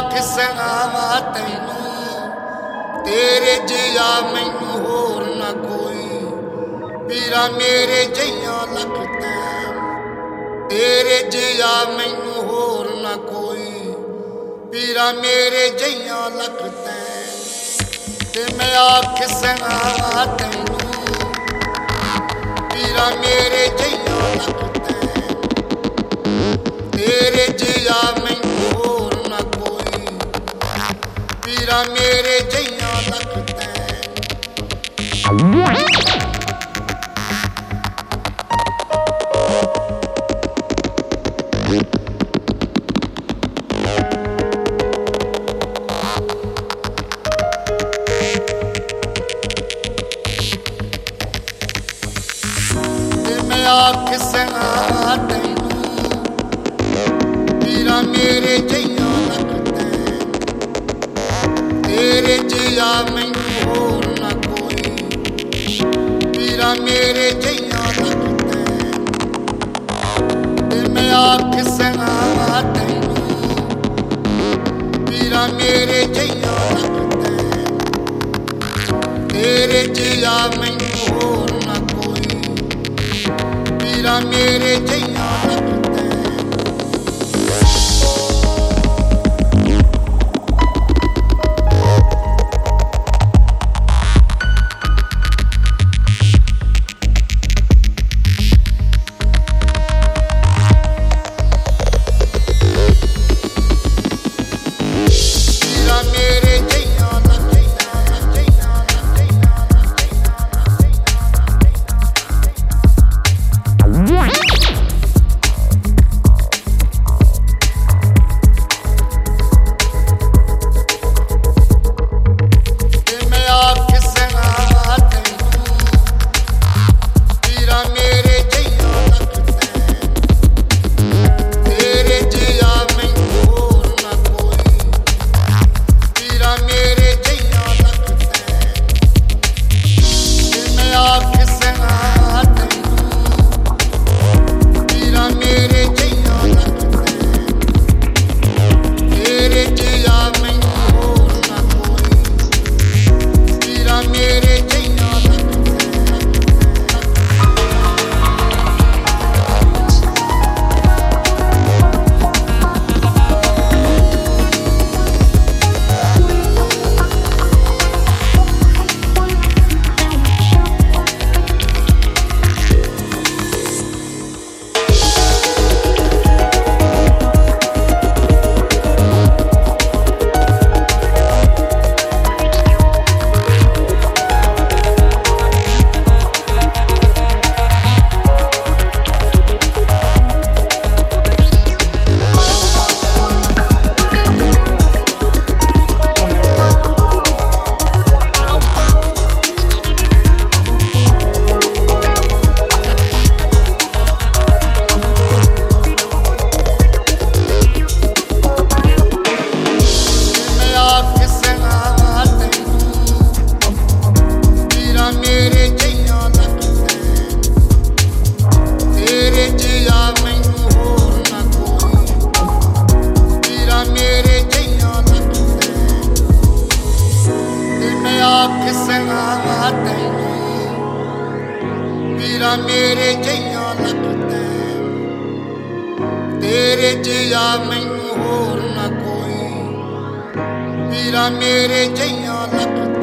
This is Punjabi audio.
ਤੇ ਮੈਂ ਆਖ ਤੈਨੂੰ, ਤੇਰੇ ਜਿਹਾ ਮੈਨੂੰ ਹੋਰ ਨਾ ਕੋਈ। ਪੀਰਾ ਮੇਰੇ ਜਈਆਂ ਲਖਤੇ, ਤੇਰੇ ਜਿਹਾ ਮੈਨੂੰ ਹੋਰ ਨਾ ਕੋਈ। ਪੀਰਾ ਮੇਰੇ ਜਈਆਂ ਲਖਤੇ, ਤੇ ਮੈਂ ਆਖ ਸੁਣਾਵਾਂ ਤੈਨੂੰ, ਪੀਰਾ ਮੇਰੇ ਜਈਆਂ ਲਖਤੇ। ਜਈਆਂ ਲਖਤੇ ਪੀਰਾ ਮੇਰੇ ਪੀਰਾ ਮੇਰੇ ਜਈਆਂ ਲਖਤੇ ਤੇਰੇ ਜਿਹਾ ਮੈਨੂੰ ਹੋਰ ਨਾ ਕੋਈ। ਵੀਰਾ ਮੇਰੇ ਜਈਆਂ ਲਖਤੇ